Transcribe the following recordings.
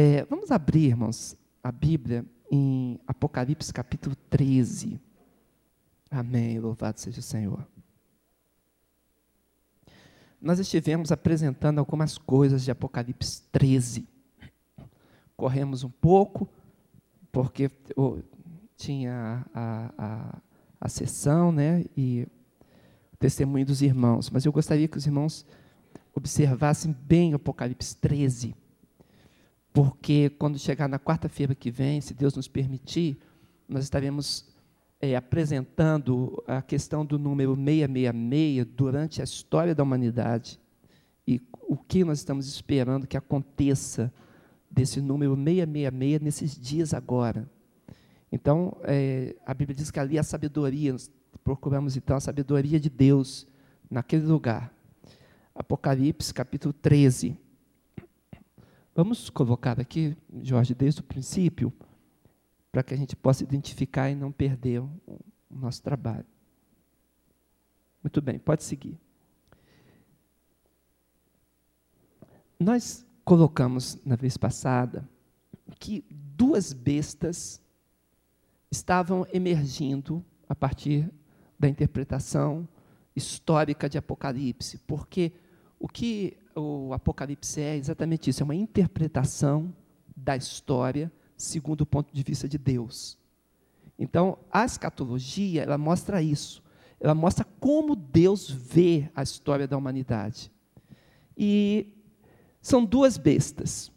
É, vamos abrir, irmãos, a Bíblia em Apocalipse capítulo 13. Amém. Louvado seja o Senhor. Nós estivemos apresentando algumas coisas de Apocalipse 13. Corremos um pouco, porque oh, tinha a, a, a sessão né, e o testemunho dos irmãos. Mas eu gostaria que os irmãos observassem bem Apocalipse 13, porque quando chegar na quarta-feira que vem, se Deus nos permitir, nós estaremos é, apresentando a questão do número 666 durante a história da humanidade e o que nós estamos esperando que aconteça desse número 666 nesses dias agora. Então, é, a Bíblia diz que ali a sabedoria, nós procuramos então a sabedoria de Deus naquele lugar. Apocalipse, capítulo 13. Vamos colocar aqui, Jorge, desde o princípio, para que a gente possa identificar e não perder o, nosso trabalho. Muito bem, pode seguir. Nós colocamos na vez passada que duas bestas estavam emergindo a partir da interpretação histórica de Apocalipse, porque o que o Apocalipse é exatamente isso, é uma interpretação da história segundo o ponto de vista de Deus. Então, a escatologia, ela mostra isso. Ela mostra como Deus vê a história da humanidade. E são duas bestas.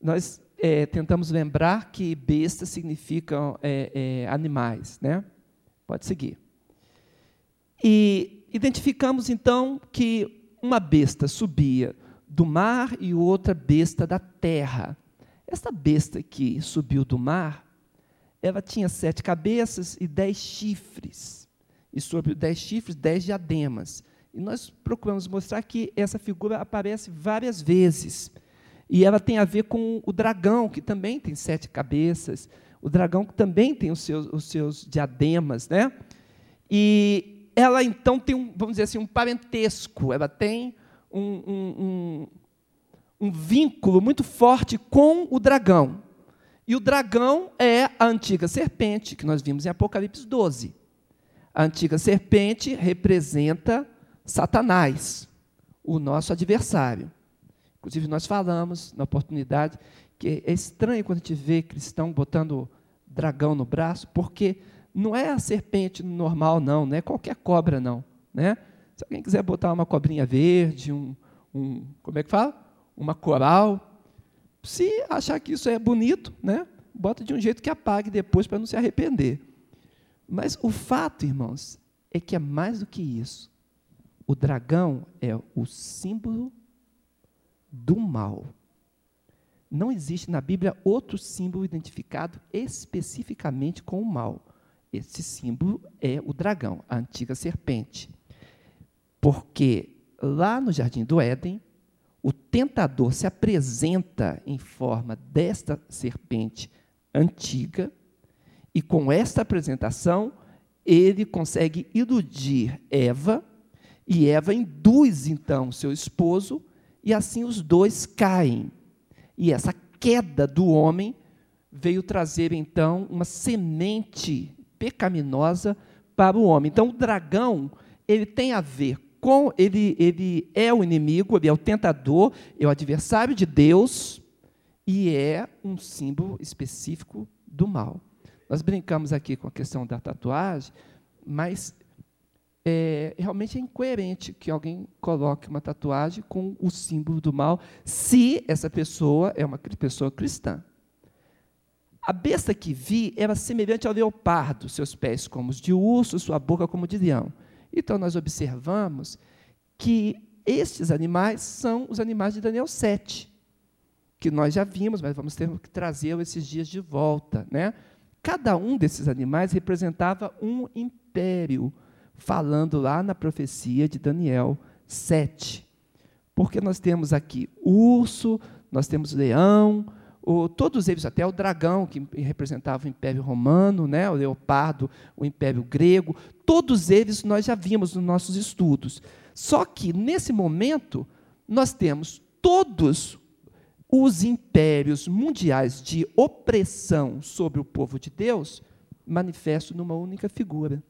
Nós é, tentamos lembrar que bestas significam é, é, animais, né? Pode seguir. E identificamos então que uma besta subia do mar e outra besta da terra. Esta besta que subiu do mar, ela tinha sete cabeças e dez chifres. E sobre dez chifres, dez diademas. E nós procuramos mostrar que essa figura aparece várias vezes. E ela tem a ver com o dragão, que também tem sete cabeças. O dragão que também tem os seus, os seus diademas, né? E ela então tem, um, vamos dizer assim, um parentesco, ela tem um, um, um, um vínculo muito forte com o dragão. E o dragão é a antiga serpente, que nós vimos em Apocalipse 12. A antiga serpente representa Satanás, o nosso adversário. Inclusive, nós falamos na oportunidade que é estranho quando a gente vê cristão botando dragão no braço, porque não é a serpente normal, não, não é qualquer cobra, não. Né? Se alguém quiser botar uma cobrinha verde, um, um como é que fala? Uma coral, se achar que isso é bonito, né? bota de um jeito que apague depois para não se arrepender. Mas o fato, irmãos, é que é mais do que isso. O dragão é o símbolo do mal. Não existe na Bíblia outro símbolo identificado especificamente com o mal. Esse símbolo é o dragão, a antiga serpente. Porque lá no jardim do Éden, o tentador se apresenta em forma desta serpente antiga, e com esta apresentação, ele consegue iludir Eva, e Eva induz então seu esposo, e assim os dois caem. E essa queda do homem veio trazer então uma semente pecaminosa para o homem. Então, o dragão, ele tem a ver com, ele, ele é o inimigo, ele é o tentador, é o adversário de Deus e é um símbolo específico do mal. Nós brincamos aqui com a questão da tatuagem, mas é, realmente é incoerente que alguém coloque uma tatuagem com o símbolo do mal, se essa pessoa é uma pessoa cristã. A besta que vi era semelhante ao leopardo, seus pés como os de urso, sua boca como de leão. Então nós observamos que estes animais são os animais de Daniel 7, que nós já vimos, mas vamos ter que trazê-lo esses dias de volta. Né? Cada um desses animais representava um império, falando lá na profecia de Daniel 7. Porque nós temos aqui urso, nós temos leão, o, todos eles, até o dragão, que representava o Império Romano, né, o leopardo, o Império Grego, todos eles nós já vimos nos nossos estudos. Só que, nesse momento, nós temos todos os impérios mundiais de opressão sobre o povo de Deus manifestam numa única figura.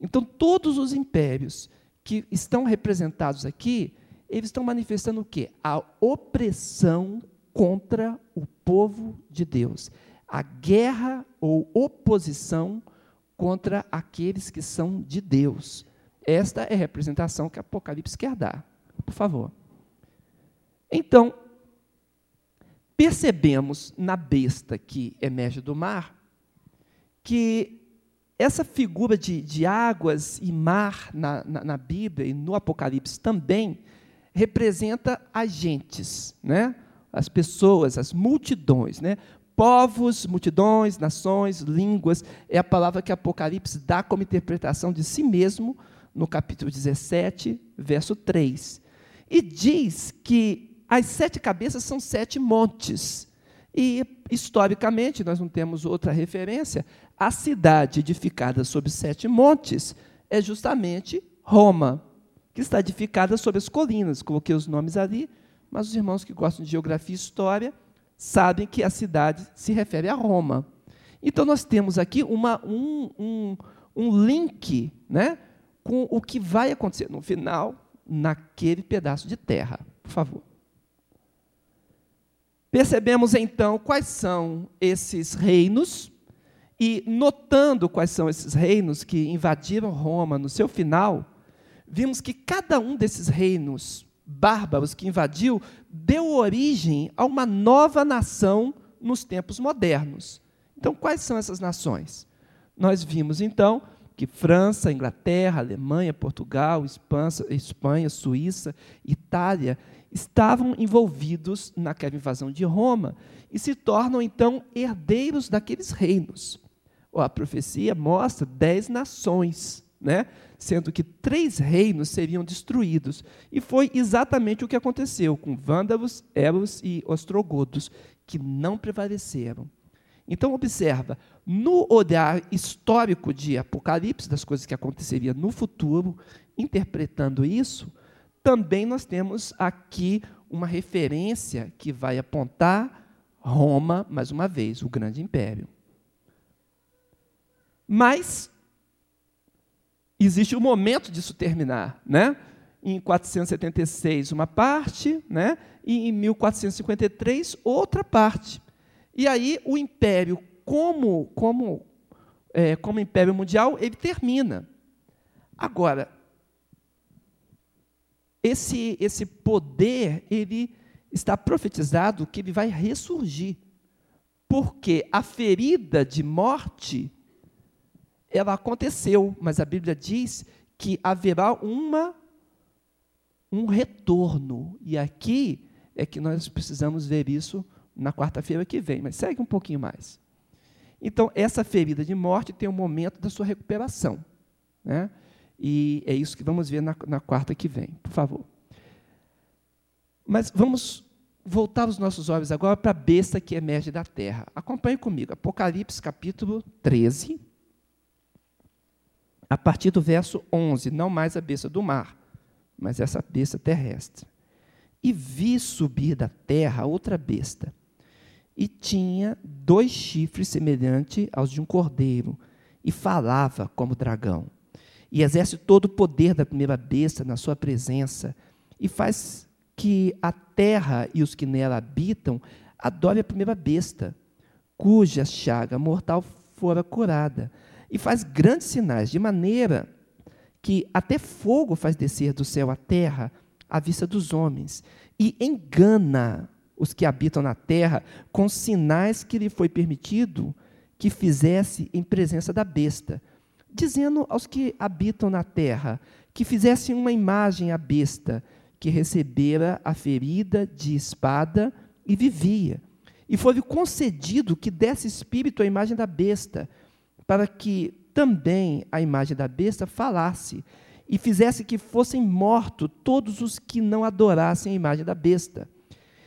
Então, todos os impérios que estão representados aqui, eles estão manifestando o quê? A opressão contra o povo de Deus. A guerra ou oposição contra aqueles que são de Deus. Esta é a representação que Apocalipse quer dar. Por favor. Então, percebemos na besta que emerge do mar que essa figura de, de águas e mar na, na, na, Bíblia e no Apocalipse também representa agentes, né? As pessoas, as multidões. Né? Povos, multidões, nações, línguas, é a palavra que Apocalipse dá como interpretação de si mesmo no capítulo 17, verso 3. E diz que as sete cabeças são sete montes. E, historicamente, nós não temos outra referência, a cidade edificada sobre sete montes é justamente Roma, que está edificada sobre as colinas. Coloquei os nomes ali, mas os irmãos que gostam de geografia e história sabem que a cidade se refere a Roma. Então, nós temos aqui uma, um, um, um link né, com o que vai acontecer no final, naquele pedaço de terra. Por favor. Percebemos então quais são esses reinos, e notando quais são esses reinos que invadiram Roma no seu final, vimos que cada um desses reinos bárbaros que invadiu deu origem a uma nova nação nos tempos modernos. Então, quais são essas nações? Nós vimos então que França, Inglaterra, Alemanha, Portugal, Espanha, Suíça, Itália estavam envolvidos naquela invasão de Roma e se tornam então herdeiros daqueles reinos. A profecia mostra dez nações, né? sendo que três reinos seriam destruídos. E foi exatamente o que aconteceu com vândalos, elos e ostrogodos, que não prevaleceram. Então, observa, no olhar histórico de Apocalipse, das coisas que aconteceriam no futuro, interpretando isso, também nós temos aqui uma referência que vai apontar Roma, mais uma vez, o grande império. Mas existe um momento disso terminar, né? Em 476 uma parte, né? E em 1453 outra parte. E aí o império como como é, como império mundial ele termina. Agora esse, esse poder, ele está profetizado que ele vai ressurgir. Porque a ferida de morte, ela aconteceu, mas a Bíblia diz que haverá uma um retorno. E aqui é que nós precisamos ver isso na quarta-feira que vem, mas segue um pouquinho mais. Então, essa ferida de morte tem um momento da sua recuperação. Né? E é isso que vamos ver na, na quarta que vem, por favor. Mas vamos voltar os nossos olhos agora para a besta que emerge da terra. Acompanhe comigo, Apocalipse capítulo 13, a partir do verso 11, não mais a besta do mar, mas essa besta terrestre. E vi subir da terra outra besta, e tinha dois chifres semelhantes aos de um cordeiro, e falava como dragão e exerce todo o poder da primeira besta na sua presença, e faz que a terra e os que nela habitam adorem a primeira besta, cuja chaga mortal fora curada, e faz grandes sinais, de maneira que até fogo faz descer do céu à terra à vista dos homens, e engana os que habitam na terra com sinais que lhe foi permitido que fizesse em presença da besta, dizendo aos que habitam na terra que fizessem uma imagem à besta que recebera a ferida de espada e vivia. E foi concedido que desse espírito à imagem da besta, para que também a imagem da besta falasse e fizesse que fossem mortos todos os que não adorassem a imagem da besta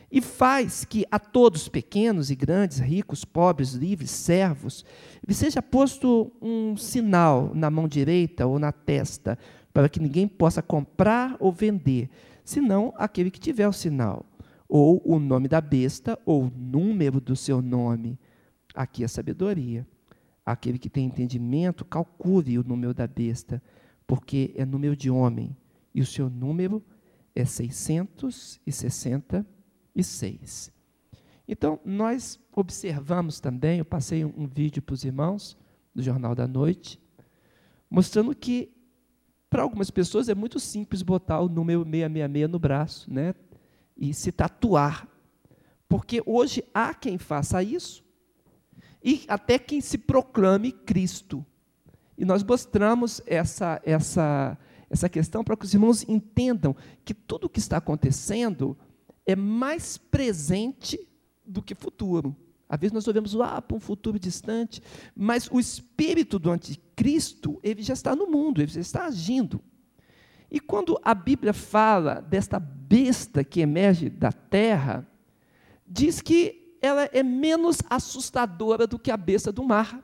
e faz que a todos, pequenos e grandes, ricos, pobres, livres, servos, lhe seja posto um sinal na mão direita ou na testa, para que ninguém possa comprar ou vender, senão aquele que tiver o sinal. ou o nome da besta, ou o número do seu nome. Aqui é sabedoria. Aquele que tem entendimento, calcule o número da besta, porque é número de homem, e o seu número é 666. Então, nós observamos também, eu passei um, um vídeo para os irmãos do Jornal da Noite, mostrando que para algumas pessoas é muito simples botar o número 666 no braço, né? E se tatuar. Porque hoje há quem faça isso e até quem se proclame Cristo. E nós mostramos essa essa essa questão para que os irmãos entendam que tudo o que está acontecendo é mais presente do que futuro. Às vezes nós olhamos lá para um futuro distante, mas o espírito do anticristo, ele já está no mundo, ele já está agindo. E quando a Bíblia fala desta besta que emerge da terra, diz que ela é menos assustadora do que a besta do mar.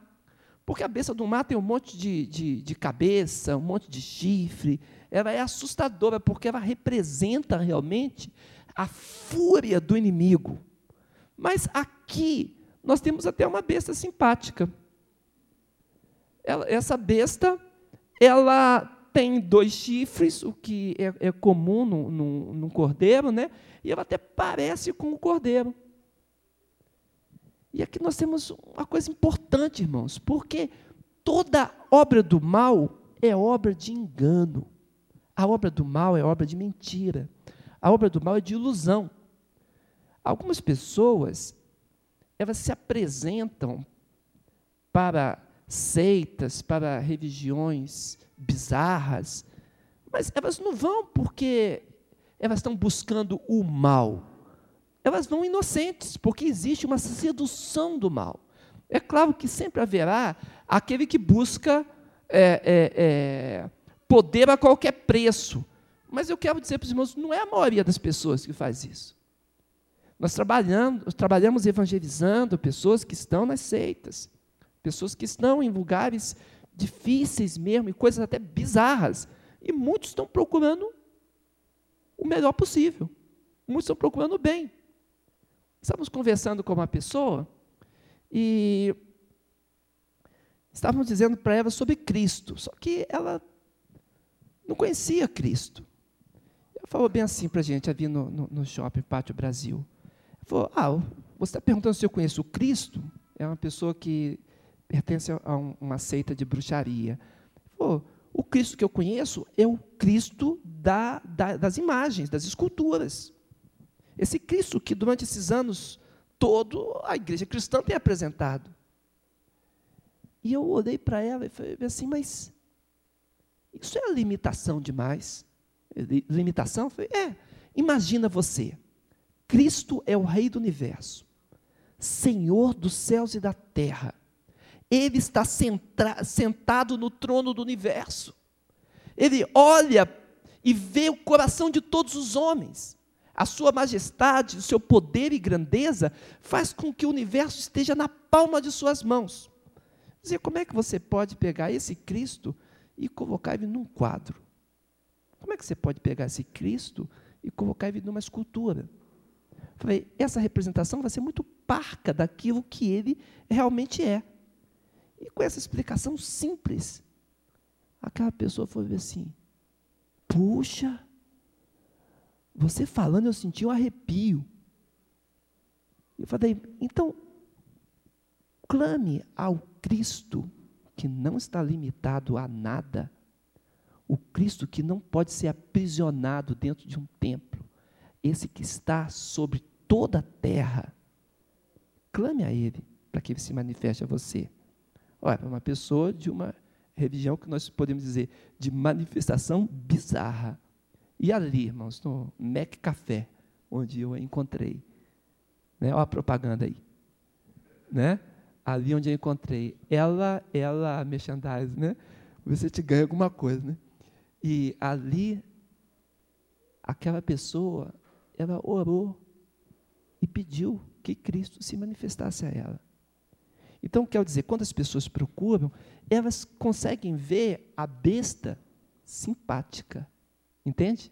Porque a besta do mar tem um monte de, de, de cabeça, um monte de chifre. Ela é assustadora porque ela representa realmente a fúria do inimigo. Mas aqui nós temos até uma besta simpática. Ela, essa besta, ela tem dois chifres, o que é, é comum no, cordeiro, né? E ela até parece com o cordeiro. E aqui nós temos uma coisa importante, irmãos, porque toda obra do mal é obra de engano. A obra do mal é obra de mentira. A obra do mal é de ilusão. Algumas pessoas, elas se apresentam para seitas, para religiões bizarras, mas elas não vão porque elas estão buscando o mal. Elas vão inocentes, porque existe uma sedução do mal. É claro que sempre haverá aquele que busca é, é, é, poder a qualquer preço. Mas eu quero dizer para os irmãos, não é a maioria das pessoas que faz isso. Nós trabalhamos, trabalhamos evangelizando pessoas que estão nas seitas, pessoas que estão em lugares difíceis mesmo, e coisas até bizarras. E muitos estão procurando o melhor possível. Muitos estão procurando o bem. Estávamos conversando com uma pessoa e estávamos dizendo para ela sobre Cristo, só que ela não conhecia Cristo. Ela falou bem assim para a gente, ali no, no, no shopping Pátio Brasil. Falou, ah, você está perguntando se eu conheço o Cristo? É uma pessoa que pertence a uma seita de bruxaria. Falou, o Cristo que eu conheço é o Cristo da, da, das imagens, das esculturas. Esse Cristo que durante esses anos todo a igreja cristã tem apresentado. E eu olhei para ela e falei assim, mas isso é limitação demais. Limitação? Falei, é, imagina você Cristo é o Rei do universo, Senhor dos céus e da terra. Ele está sentado no trono do universo. Ele olha e vê o coração de todos os homens. A sua majestade, o seu poder e grandeza faz com que o universo esteja na palma de suas mãos. Dizer, como é que você pode pegar esse Cristo e colocar ele num quadro? Como é que você pode pegar esse Cristo e colocar ele numa escultura? Falei, essa representação vai ser muito parca daquilo que ele realmente é. E com essa explicação simples, aquela pessoa foi ver assim: puxa, você falando eu senti um arrepio. Eu falei, então, clame ao Cristo que não está limitado a nada, o Cristo que não pode ser aprisionado dentro de um templo, esse que está sobre toda a terra. Clame a Ele para que Ele se manifeste a você. Olha, para uma pessoa de uma religião que nós podemos dizer de manifestação bizarra. E ali, irmãos, no Mac Café, onde eu a encontrei. Né? Olha a propaganda aí. Né? Ali onde eu encontrei. Ela, ela, merchandise, né? Você te ganha alguma coisa, né? E ali, aquela pessoa, ela orou e pediu que Cristo se manifestasse a ela. Então, quer dizer, quando as pessoas procuram, elas conseguem ver a besta simpática. Entende?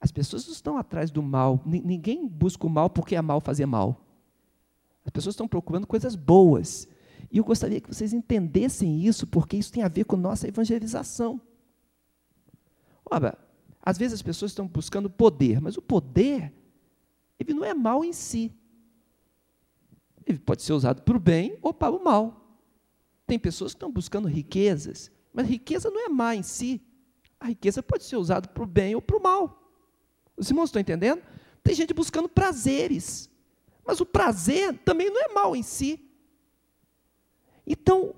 As pessoas não estão atrás do mal. Ninguém busca o mal porque é mal fazer mal. As pessoas estão procurando coisas boas. E eu gostaria que vocês entendessem isso, porque isso tem a ver com nossa evangelização. Ora, às vezes as pessoas estão buscando poder, mas o poder, ele não é mal em si. Ele pode ser usado para o bem ou para o mal. Tem pessoas que estão buscando riquezas, mas riqueza não é má em si. A riqueza pode ser usada para o bem ou para o mal. Os irmãos estão entendendo? Tem gente buscando prazeres, mas o prazer também não é mal em si. Então,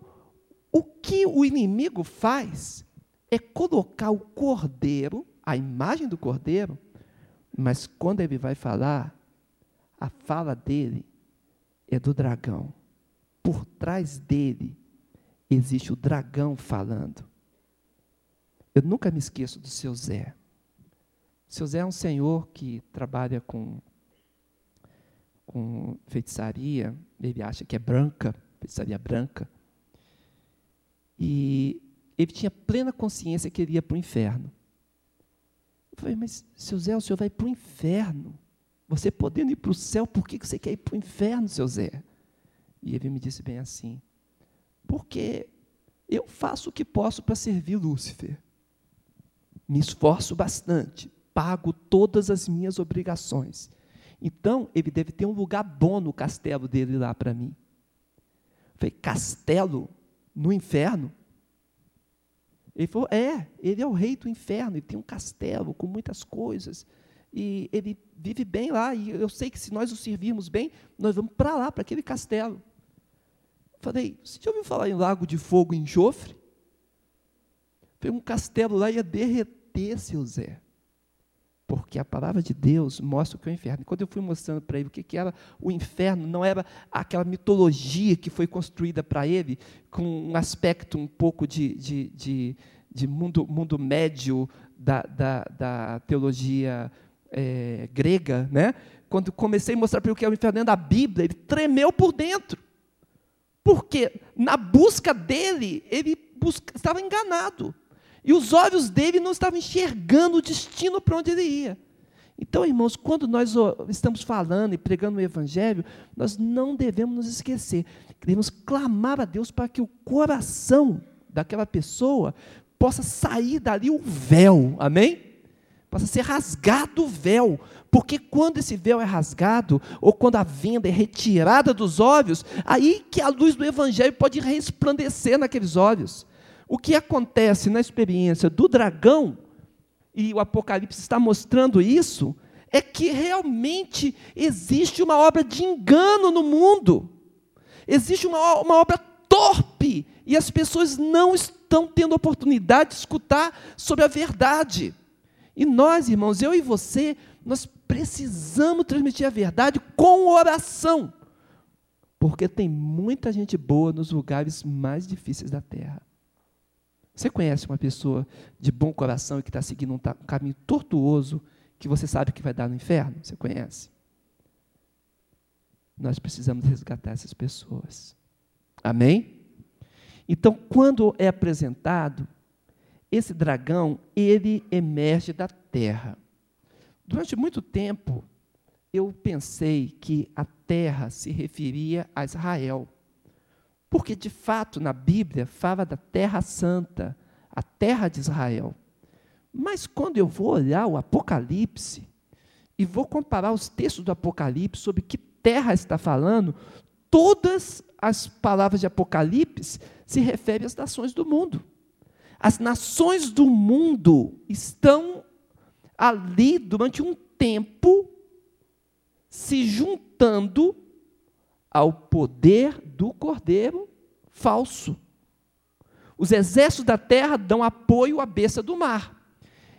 o que o inimigo faz é colocar o cordeiro, a imagem do cordeiro, mas quando ele vai falar, a fala dele é do dragão. Por trás dele existe o dragão falando. Eu nunca me esqueço do seu Zé. O seu Zé é um senhor que trabalha com, com feitiçaria, ele acha que é branca, feitiçaria branca. E ele tinha plena consciência que ele ia para o inferno. Eu falei, mas seu Zé, o senhor vai para o inferno. Você podendo ir para o céu, por que você quer ir para o inferno, seu Zé? E ele me disse bem assim: porque eu faço o que posso para servir Lúcifer. Me esforço bastante, pago todas as minhas obrigações. Então, ele deve ter um lugar bom no castelo dele lá para mim. falei, castelo no inferno? Ele falou, é, ele é o rei do inferno, ele tem um castelo com muitas coisas. E ele vive bem lá, e eu sei que se nós o servirmos bem, nós vamos para lá, para aquele castelo. Falei, você já ouviu falar em lago de fogo e enxofre? Foi um castelo lá ia derreter, seu Zé. Porque a palavra de Deus mostra o que é o inferno. quando eu fui mostrando para ele o que, era o inferno, não era aquela mitologia que foi construída para ele, com um aspecto um pouco de, de, de, de mundo, mundo médio da, da, da teologia é, grega. Né? Quando comecei a mostrar para ele o que é o inferno da Bíblia, ele tremeu por dentro. Porque na busca dele, ele busca, estava enganado. E os olhos dele não estavam enxergando o destino para onde ele ia. Então, irmãos, quando nós estamos falando e pregando o Evangelho, nós não devemos nos esquecer. Devemos clamar a Deus para que o coração daquela pessoa possa sair dali o véu. Amém? Possa ser rasgado o véu. Porque quando esse véu é rasgado, ou quando a venda é retirada dos olhos, aí que a luz do Evangelho pode resplandecer naqueles olhos. O que acontece na experiência do dragão, e o Apocalipse está mostrando isso, é que realmente existe uma obra de engano no mundo. Existe uma, uma obra torpe, e as pessoas não estão tendo oportunidade de escutar sobre a verdade. E nós, irmãos, eu e você, nós precisamos transmitir a verdade com oração. Porque tem muita gente boa nos lugares mais difíceis da terra. Você conhece uma pessoa de bom coração e que está seguindo um, um caminho tortuoso que você sabe que vai dar no inferno? Você conhece? Nós precisamos resgatar essas pessoas. Amém? Então, quando é apresentado, esse dragão, ele emerge da terra. Durante muito tempo, eu pensei que a terra se referia a Israel. Porque, de fato, na Bíblia fala da Terra Santa, a terra de Israel. Mas quando eu vou olhar o Apocalipse e vou comparar os textos do Apocalipse sobre que terra está falando, todas as palavras de Apocalipse se referem às nações do mundo. As nações do mundo estão ali durante um tempo se juntando ao poder do cordeiro falso. Os exércitos da terra dão apoio à besta do mar.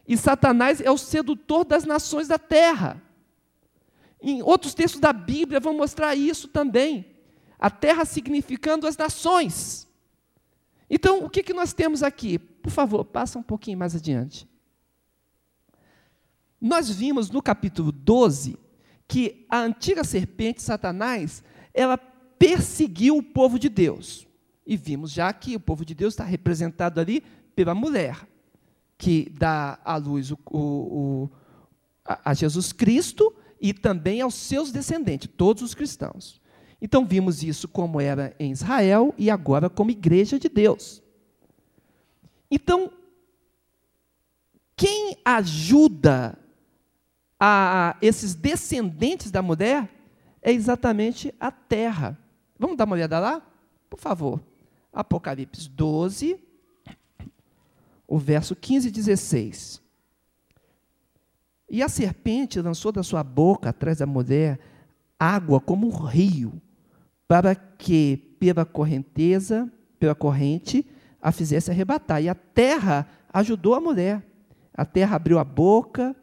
E Satanás é o sedutor das nações da terra. Em outros textos da Bíblia vão mostrar isso também. A terra significando as nações. Então, o que, que nós temos aqui? Por favor, passa um pouquinho mais adiante. Nós vimos no capítulo 12 que a antiga serpente, Satanás, ela perseguiu o povo de Deus. E vimos já que o povo de Deus está representado ali pela mulher, que dá à luz o, o, a, a Jesus Cristo e também aos seus descendentes, todos os cristãos. Então vimos isso como era em Israel e agora como igreja de Deus. Então, quem ajuda a esses descendentes da mulher é exatamente a terra. Vamos dar uma olhada lá? Por favor. Apocalipse 12, o verso 15 e 16. E a serpente lançou da sua boca atrás da mulher água como um rio, para que pela correnteza, pela corrente, a fizesse arrebatar. E a terra ajudou a mulher. A terra abriu a boca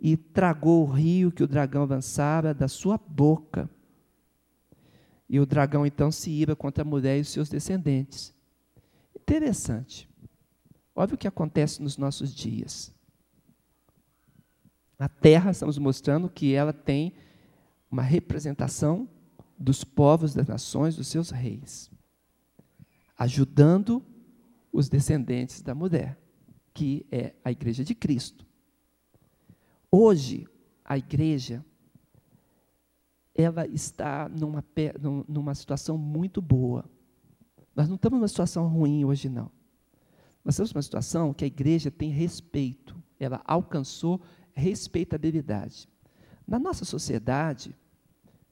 e tragou o rio que o dragão avançara da sua boca. E o dragão então se ira contra a mulher e os seus descendentes. Interessante. Olha o que acontece nos nossos dias. A terra, estamos mostrando que ela tem uma representação dos povos, das nações, dos seus reis, ajudando os descendentes da mulher, que é a igreja de Cristo. Hoje, a igreja ela está numa, numa situação muito boa. Nós não estamos numa situação ruim hoje, não. Nós estamos numa situação que a igreja tem respeito, ela alcançou respeitabilidade. Na nossa sociedade,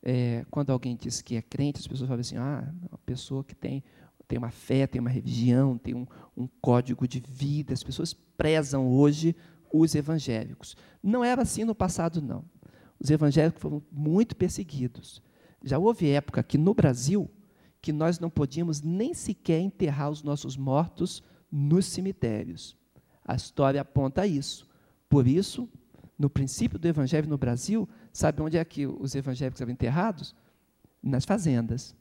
é, quando alguém diz que é crente, as pessoas falam assim: ah, uma pessoa que tem, tem uma fé, tem uma religião, tem um, um código de vida. As pessoas prezam hoje os evangélicos. Não era assim no passado, não. Os evangélicos foram muito perseguidos. Já houve época aqui no Brasil que nós não podíamos nem sequer enterrar os nossos mortos nos cemitérios. A história aponta isso. Por isso, no princípio do evangelho no Brasil, sabe onde é que os evangélicos eram enterrados? Nas fazendas.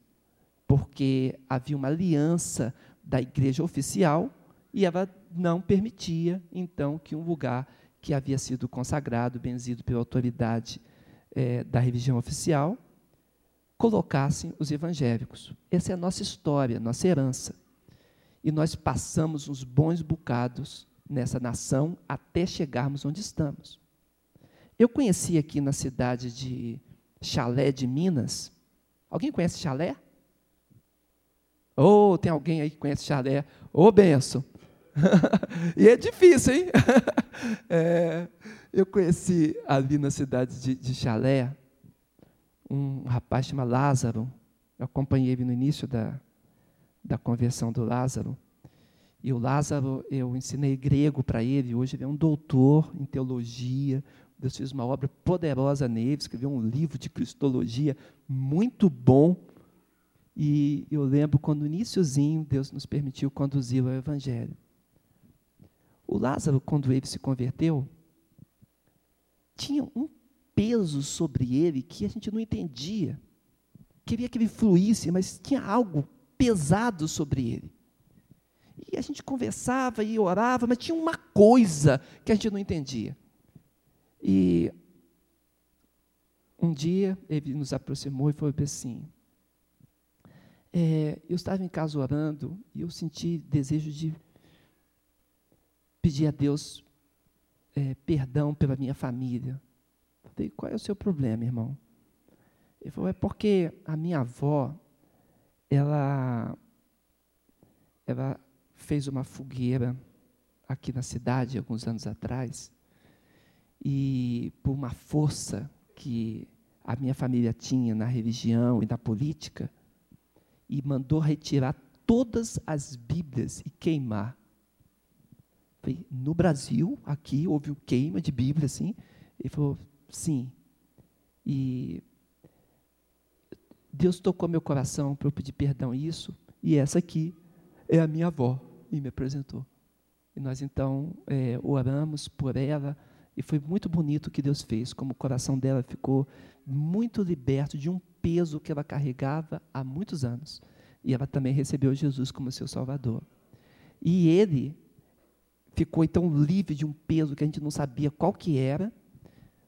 Porque havia uma aliança da igreja oficial e ela não permitia, então, que um lugar que havia sido consagrado, benzido pela autoridade é, da religião oficial, colocassem os evangélicos. Essa é a nossa história, nossa herança. E nós passamos uns bons bocados nessa nação até chegarmos onde estamos. Eu conheci aqui na cidade de Chalé de Minas. Alguém conhece Chalé? Ou oh, tem alguém aí que conhece Chalé? Ô, oh, benção! e é difícil, hein? é, eu conheci ali na cidade de, de Chalé um rapaz chamado Lázaro. Eu acompanhei ele no início da, da conversão do Lázaro. E o Lázaro, eu ensinei grego para ele, hoje ele é um doutor em teologia, Deus fez uma obra poderosa nele, escreveu um livro de cristologia muito bom. E eu lembro quando no iníciozinho Deus nos permitiu conduzir ao Evangelho. O Lázaro, quando ele se converteu, tinha um peso sobre ele que a gente não entendia. Queria que ele fluísse, mas tinha algo pesado sobre ele. E a gente conversava e orava, mas tinha uma coisa que a gente não entendia. E um dia ele nos aproximou e falou assim: é, eu estava em casa orando e eu senti desejo de pedir a Deus é, perdão pela minha família. Falei, qual é o seu problema, irmão? Ele falou, é porque a minha avó, ela, ela fez uma fogueira aqui na cidade, alguns anos atrás, e por uma força que a minha família tinha na religião e na política, e mandou retirar todas as Bíblias e queimar. No Brasil, aqui, houve um queima de Bíblia, assim. Ele falou, sim. E Deus tocou meu coração para eu pedir perdão isso, e essa aqui é a minha avó, e me apresentou. E nós então é, oramos por ela, e foi muito bonito o que Deus fez, como o coração dela ficou muito liberto de um peso que ela carregava há muitos anos. E ela também recebeu Jesus como seu Salvador. E ele ficou então livre de um peso que a gente não sabia qual que era,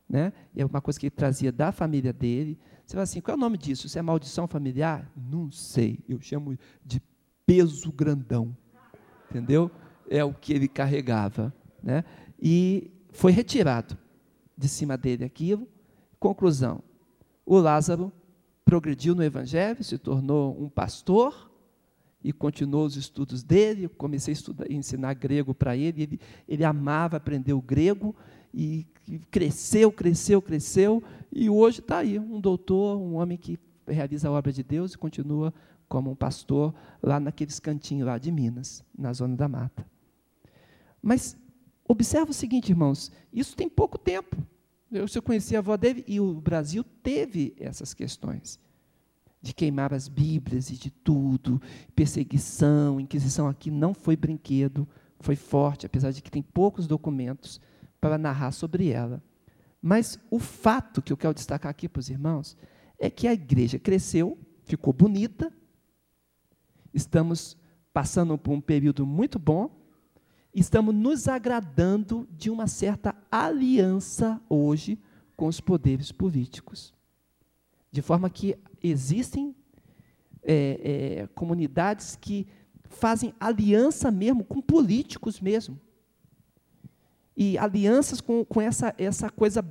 né? É uma coisa que ele trazia da família dele. Você fala assim, qual é o nome disso? Isso é maldição familiar? Não sei. Eu chamo de peso grandão. Entendeu? É o que ele carregava, né? E foi retirado. de cima dele aquilo. Conclusão: o Lázaro progrediu no Evangelho, se tornou um pastor e continuou os estudos dele. Comecei a, estudar, ensinar grego para ele, ele, ele amava aprender o grego e, cresceu, cresceu, cresceu. E hoje está aí, um doutor, um homem que realiza a obra de Deus e continua como um pastor lá naqueles cantinhos lá de Minas, na zona da mata. Mas observa o seguinte, irmãos, isso tem pouco tempo. Eu, eu conheci a avó dele e o Brasil teve essas questões de queimar as Bíblias e de tudo, perseguição, inquisição aqui não foi brinquedo, foi forte, apesar de que tem poucos documentos para narrar sobre ela. Mas o fato que eu quero destacar aqui para os irmãos é que a igreja cresceu, ficou bonita, estamos passando por um período muito bom, estamos nos agradando de uma certa aliança hoje com os poderes políticos. De forma que existem é, é, comunidades que fazem aliança mesmo com políticos mesmo. E alianças com, com essa, essa coisa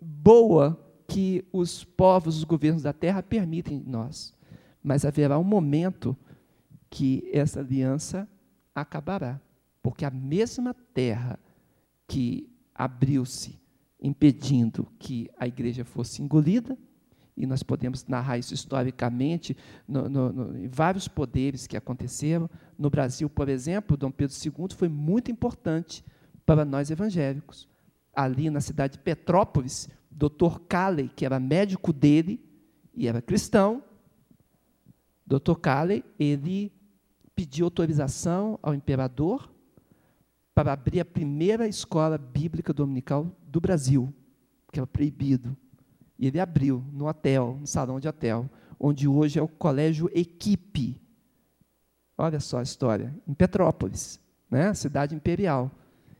boa que os povos, os governos da terra permitem nós. Mas haverá um momento que essa aliança acabará, porque a mesma terra que abriu-se impedindo que a igreja fosse engolida, e nós podemos narrar isso historicamente no, no, no, em vários poderes que aconteceram. No Brasil, por exemplo, Dom Pedro II foi muito importante para nós evangélicos. Ali na cidade de Petrópolis, Dr. Calley, que era médico dele e era cristão, Dr. Calley, ele pediu autorização ao imperador para abrir a primeira escola bíblica dominical do Brasil, que era proibido. E ele abriu no hotel, no salão de hotel, onde hoje é o Colégio Equipe. Olha só a história, em Petrópolis, né? cidade imperial.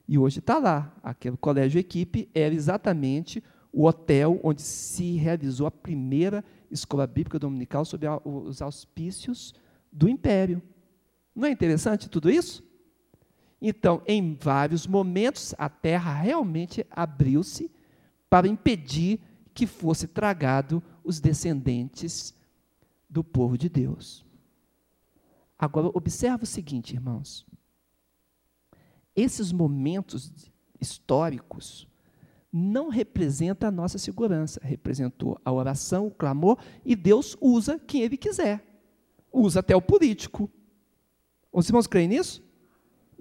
E hoje está lá. Aquele colégio Equipe era exatamente o hotel onde se realizou a primeira escola bíblica dominical sob os auspícios do império. Não é interessante tudo isso? Então, em vários momentos, a terra realmente abriu-se para impedir que fosse tragado os descendentes do povo de Deus. Agora, observa o seguinte, irmãos. Esses momentos históricos não representa a nossa segurança, representou a oração, o clamor, e Deus usa quem Ele quiser. Usa até o político. Os irmãos creem nisso?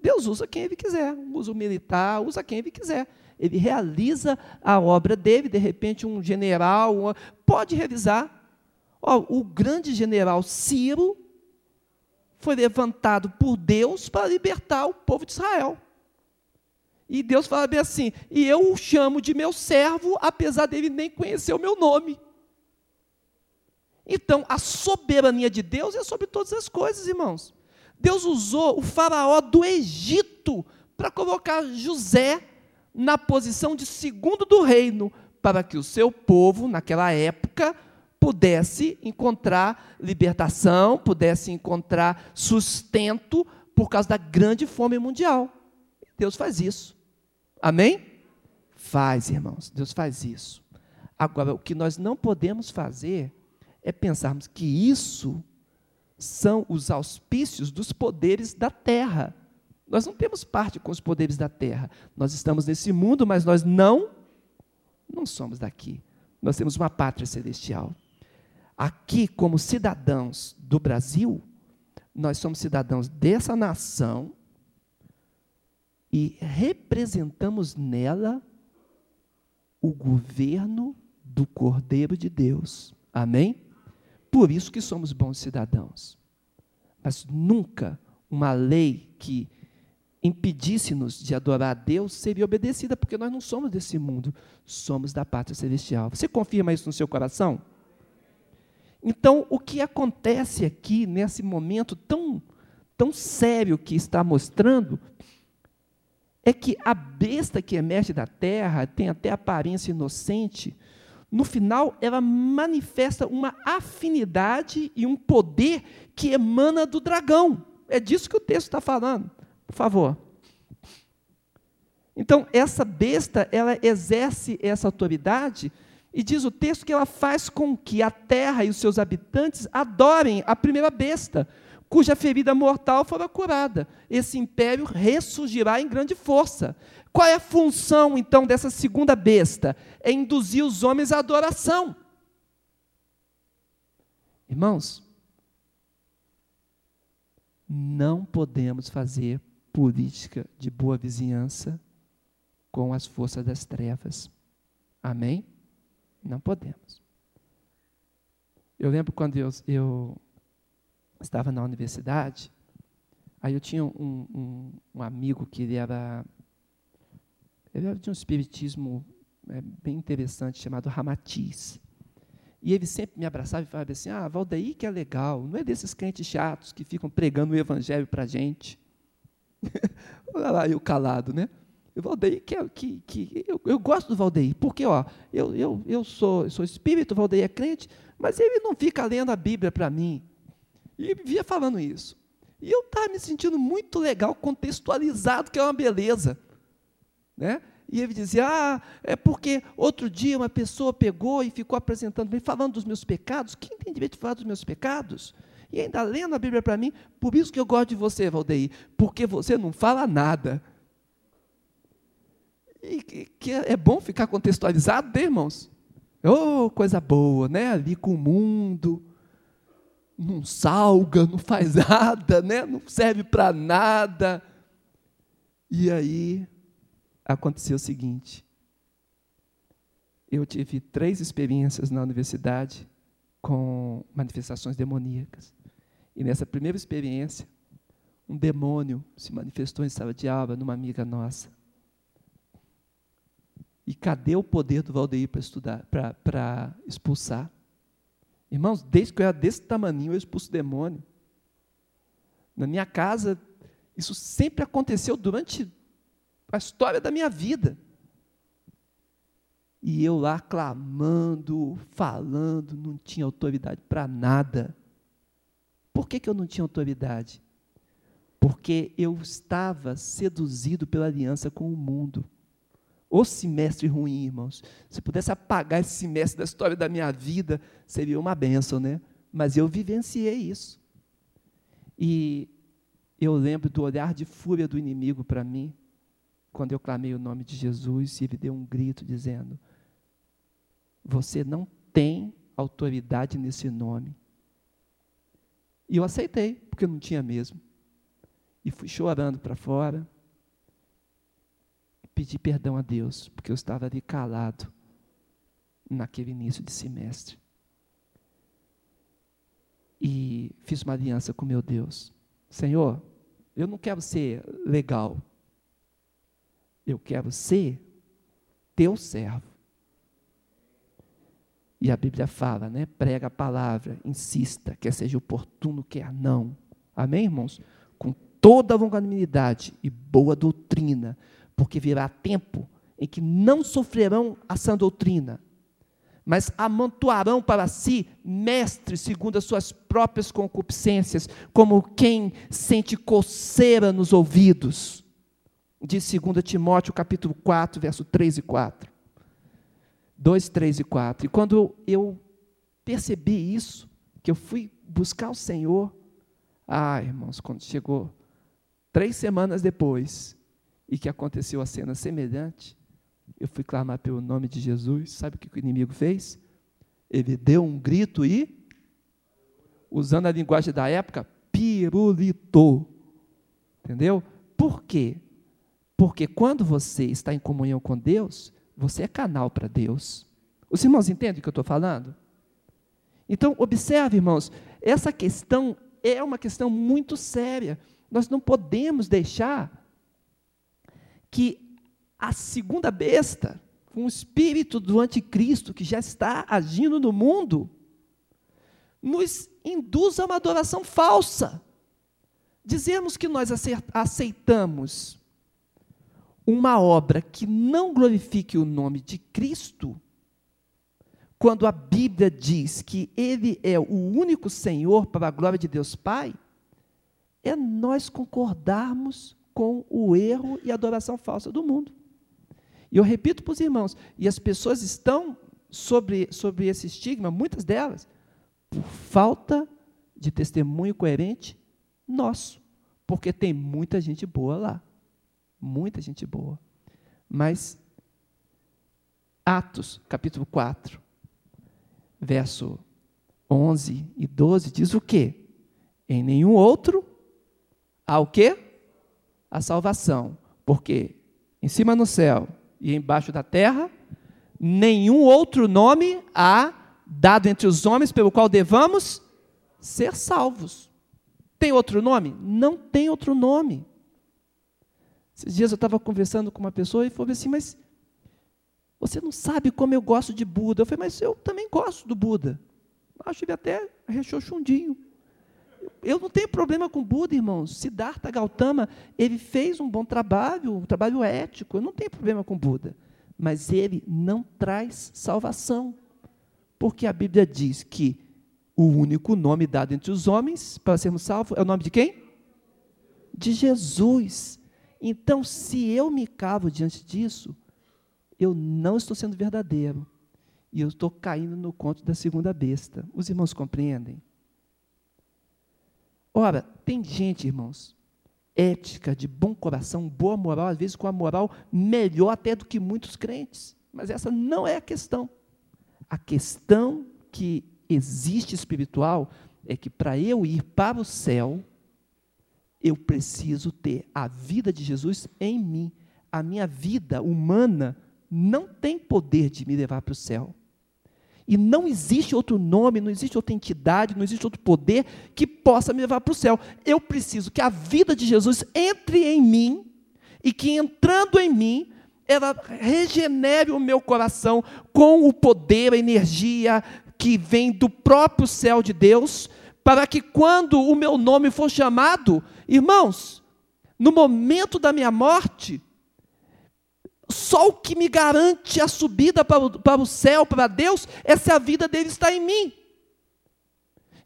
Deus usa quem Ele quiser, usa o militar, usa quem Ele quiser. Ele realiza a obra dele, de repente um general, uma, pode realizar. o grande general Ciro foi levantado por Deus para libertar o povo de Israel. E Deus fala bem assim: e eu o chamo de meu servo, apesar dele nem conhecer o meu nome. Então, a soberania de Deus é sobre todas as coisas, irmãos. Deus usou o faraó do Egito para colocar José na posição de segundo do reino, para que o seu povo, naquela época, pudesse encontrar libertação, pudesse encontrar sustento por causa da grande fome mundial. Deus faz isso. Amém? Faz, irmãos, Deus faz isso. Agora, o que nós não podemos fazer é pensarmos que isso são os auspícios dos poderes da terra. Nós não temos parte com os poderes da terra. Nós estamos nesse mundo, mas nós não não somos daqui. Nós temos uma pátria celestial. Aqui, como cidadãos do Brasil, nós somos cidadãos dessa nação e representamos nela o governo do Cordeiro de Deus. Amém? Por isso que somos bons cidadãos. Mas nunca uma lei que impedisse-nos de adorar a Deus seria obedecida, porque nós não somos desse mundo, somos da pátria celestial. Você confirma isso no seu coração? Então, o que acontece aqui nesse momento tão tão sério que está mostrando é que a besta que emerge da terra tem até aparência inocente, no final ela manifesta uma afinidade e um poder que emana do dragão. É disso que o texto está falando. Por favor. Então, essa besta, ela exerce essa autoridade e diz o texto que ela faz com que a terra e os seus habitantes adorem a primeira besta, cuja ferida mortal fora curada. Esse império ressurgirá em grande força. Qual é a função, então, dessa segunda besta? É induzir os homens à adoração. Irmãos, não podemos fazer política de boa vizinhança com as forças das trevas. Amém? Não podemos. Eu lembro quando eu, eu estava na universidade, aí eu tinha um, um, um amigo que ele era, ele era de um espiritismo é, bem interessante, chamado Ramatiz. E ele sempre me abraçava e falava assim: Ah, Valdeir que é legal, não é desses crentes chatos que ficam pregando o evangelho para a gente. Olha lá, eu calado, né? O Valdeir, que, é, que, que eu, eu, gosto do Valdeir, porque ó, eu, eu, eu, sou, eu sou espírito, o Valdeir é crente, mas ele não fica lendo a Bíblia para mim. E via falando isso. E eu estava me sentindo muito legal, contextualizado, que é uma beleza. Né? E ele dizia: Ah, é porque outro dia uma pessoa pegou e ficou apresentando, falando dos meus pecados. Quem tem direito de falar dos meus pecados? E ainda lendo a Bíblia para mim, por isso que eu gosto de você, Valdeir, porque você não fala nada. E que é bom ficar contextualizado, né, irmãos? Oh, coisa boa, né? Ali com o mundo, não salga, não faz nada, né? Não serve para nada. E aí aconteceu o seguinte: eu tive três experiências na universidade com manifestações demoníacas. E nessa primeira experiência, um demônio se manifestou em sala de aula numa amiga nossa. E cadê o poder do Valdeir para estudar, para expulsar? Irmãos, desde que eu era desse tamanho, eu expulso demônio. Na minha casa, isso sempre aconteceu durante a história da minha vida. E eu lá clamando, falando, não tinha autoridade para nada. Por que, que eu não tinha autoridade? Porque eu estava seduzido pela aliança com o mundo. O semestre ruim, irmãos. Se pudesse apagar esse semestre da história da minha vida, seria uma benção, né? Mas eu vivenciei isso. E eu lembro do olhar de fúria do inimigo para mim, quando eu clamei o nome de Jesus e ele deu um grito dizendo: Você não tem autoridade nesse nome. E eu aceitei, porque não tinha mesmo. E fui chorando para fora, pedi perdão a Deus, porque eu estava ali calado naquele início de semestre. E fiz uma aliança com meu Deus. Senhor, eu não quero ser legal. Eu quero ser teu servo. E a Bíblia fala, né? Prega a palavra, insista, quer seja oportuno, quer não. Amém, irmãos? Com toda a longanimidade e boa doutrina, porque virá tempo em que não sofrerão a sã doutrina, mas amontoarão para si mestres segundo as suas próprias concupiscências, como quem sente coceira nos ouvidos. Diz 2 Timóteo capítulo 4, verso 3 e 4. 2, 3 e 4. E quando eu percebi isso, que eu fui buscar o Senhor, ah, irmãos, quando chegou três semanas depois, e que aconteceu a cena semelhante, eu fui clamar pelo nome de Jesus, sabe o que o inimigo fez? Ele deu um grito e, usando a linguagem da época, pirulitou. Entendeu? Por quê? Porque quando você está em comunhão com Deus, você é canal para Deus. Os irmãos entendem o que eu estou falando? Então, observe, irmãos, essa questão é uma questão muito séria. Nós não podemos deixar que a segunda besta, com o espírito do anticristo que já está agindo no mundo, nos induz a uma adoração falsa. Dizemos que nós aceitamos uma obra que não glorifique o nome de Cristo, quando a Bíblia diz que Ele é o único Senhor para a glória de Deus Pai, é nós concordarmos com o erro e a adoração falsa do mundo. E eu repito para os irmãos, e as pessoas estão sobre, sobre esse estigma, muitas delas, por falta de testemunho coerente nosso. Porque tem muita gente boa lá. Muita gente boa. Mas, Atos, capítulo 4, verso 11 e 12, diz o quê? Em nenhum outro há o quê? A salvação. Porque em cima no céu e embaixo da terra, nenhum outro nome há dado entre os homens pelo qual devamos ser salvos. Tem outro nome? Não tem outro nome. Esses dias eu estava conversando com uma pessoa e falou assim, mas você não sabe como eu gosto de Buda. Eu falei, mas eu também gosto do Buda. Acho ele até rechochundinho. Eu não tenho problema com Buda, irmãos. Siddhartha Gautama, ele fez um bom trabalho, um trabalho ético. Eu não tenho problema com Buda. Mas ele não traz salvação. Porque a Bíblia diz que o único nome dado entre os homens para sermos salvos é o nome de quem? De Jesus. Então, se eu me cavo diante disso, eu não estou sendo verdadeiro. E eu estou caindo no conto da segunda besta. Os irmãos compreendem? Ora, tem gente, irmãos, ética, de bom coração, boa moral, às vezes com a moral melhor até do que muitos crentes. Mas essa não é a questão. A questão que existe espiritual é que para eu ir para o céu, eu preciso ter a vida de Jesus em mim. A minha vida humana não tem poder de me levar para o céu. E não existe outro nome, não existe outra entidade, não existe outro poder que possa me levar para o céu. Eu preciso que a vida de Jesus entre em mim e que entrando em mim, ela regenere o meu coração com o poder, a energia que vem do próprio céu de Deus, para que quando o meu nome for chamado, irmãos, no momento da minha morte, só o que me garante a subida para o, para o céu, para Deus, é se a vida dele está em mim.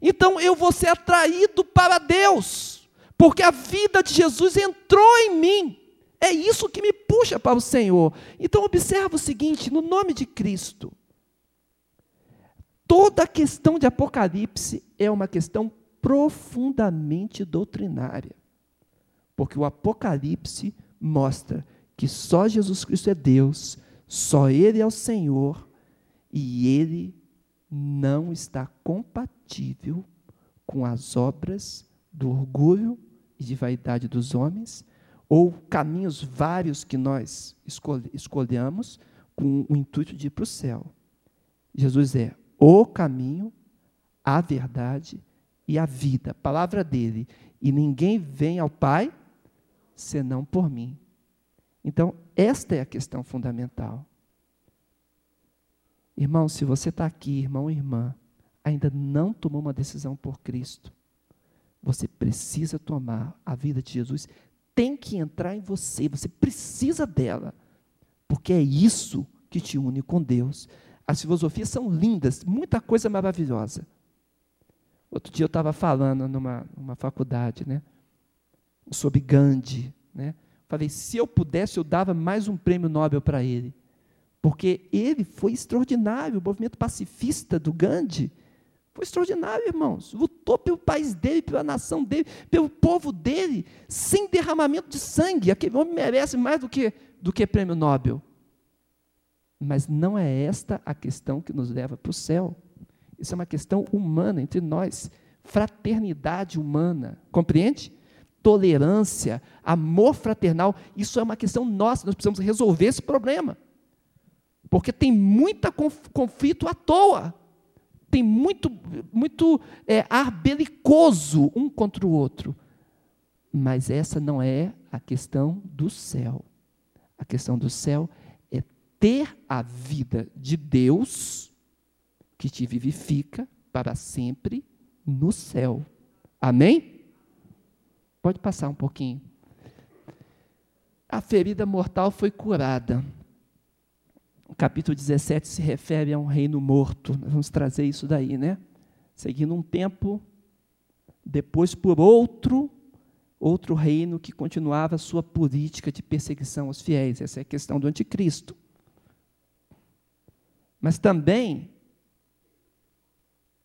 Então eu vou ser atraído para Deus, porque a vida de Jesus entrou em mim. É isso que me puxa para o Senhor. Então observa o seguinte, no nome de Cristo, toda questão de Apocalipse é uma questão profundamente doutrinária. Porque o Apocalipse mostra que só Jesus Cristo é Deus, só Ele é o Senhor, e Ele não está compatível com as obras do orgulho e de vaidade dos homens, ou caminhos vários que nós escolhemos com o intuito de ir para o céu. Jesus é o caminho, a verdade e a vida, a palavra dele. E ninguém vem ao Pai senão por mim. Então, esta é a questão fundamental. Irmão, se você está aqui, irmão e irmã, ainda não tomou uma decisão por Cristo, você precisa tomar a vida de Jesus, tem que entrar em você, você precisa dela, porque é isso que te une com Deus. As filosofias são lindas, muita coisa maravilhosa. Outro dia eu estava falando numa, faculdade, né, sobre Gandhi, né, Falei, se eu pudesse, eu dava mais um prêmio Nobel para ele. Porque ele foi extraordinário. O movimento pacifista do Gandhi foi extraordinário, irmãos. Lutou pelo país dele, pela nação dele, pelo povo dele, sem derramamento de sangue. Aquele homem merece mais do que, do que prêmio Nobel. Mas não é esta a questão que nos leva para o céu. Isso é uma questão humana entre nós. Fraternidade humana. Compreende? tolerância, amor fraternal, isso é uma questão nossa, nós precisamos resolver esse problema. Porque tem muito conflito à toa. Tem muito, muito é, ar belicoso um contra o outro. Mas essa não é a questão do céu. A questão do céu é ter a vida de Deus que te vivifica para sempre no céu. Amém? Pode passar um pouquinho. A ferida mortal foi curada. O capítulo 17 se refere a um reino morto. Vamos trazer isso daí, né? Seguindo um tempo, depois por outro, outro reino que continuava a sua política de perseguição aos fiéis. Essa é a questão do anticristo. Mas também,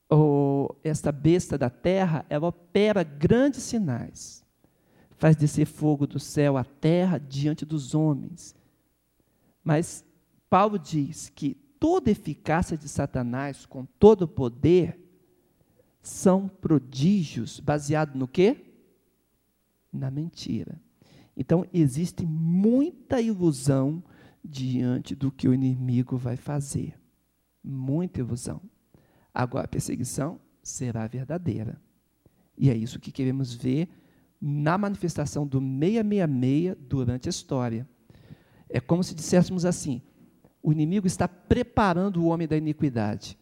oh, esta besta da terra, ela opera grandes sinais. Faz descer fogo do céu à terra diante dos homens. Mas Paulo diz que toda eficácia de Satanás, com todo o poder, são prodígios baseados no quê? Na mentira. Então, existe muita ilusão diante do que o inimigo vai fazer. Muita ilusão. Agora, a perseguição será verdadeira. E é isso que queremos ver na manifestação do 666 durante a história. É como se disséssemos assim: o inimigo está preparando o homem da iniquidade.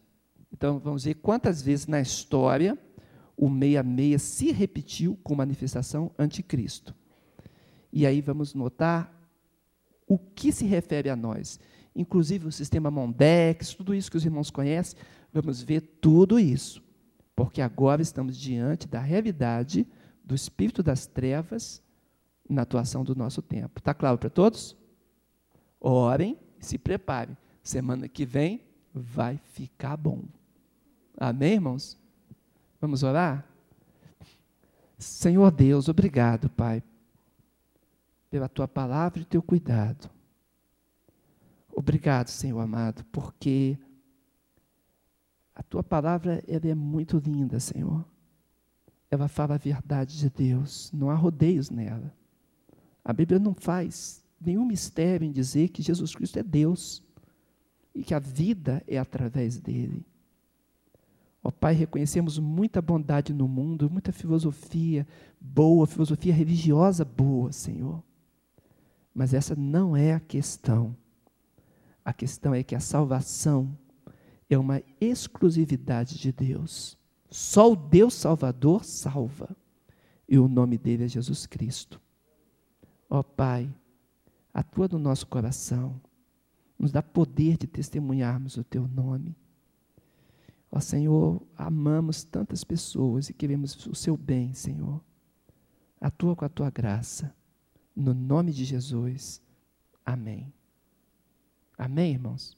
Então, vamos ver quantas vezes na história o 66 se repetiu com manifestação anticristo. E aí vamos notar o que se refere a nós. Inclusive o sistema Mondex, tudo isso que os irmãos conhecem, vamos ver tudo isso. Porque agora estamos diante da realidade do espírito das trevas na atuação do nosso tempo. Está claro para todos? Orem e se preparem. Semana que vem vai ficar bom. Amém, irmãos? Vamos orar? Senhor Deus, obrigado, Pai, pela tua palavra e teu cuidado. Obrigado, Senhor amado, porque a tua palavra ela é muito linda, Senhor. Ela fala a verdade de Deus, não há rodeios nela. A Bíblia não faz nenhum mistério em dizer que Jesus Cristo é Deus e que a vida é através dele. Ó Pai, reconhecemos muita bondade no mundo, muita filosofia boa, filosofia religiosa boa, Senhor. Mas essa não é a questão. A questão é que a salvação é uma exclusividade de Deus. Só o Deus Salvador salva. E o nome dele é Jesus Cristo. Ó Pai, atua no nosso coração. Nos dá poder de testemunharmos o teu nome. Ó Senhor, amamos tantas pessoas e queremos o seu bem, Senhor. Atua com a tua graça. No nome de Jesus. Amém. Amém, irmãos?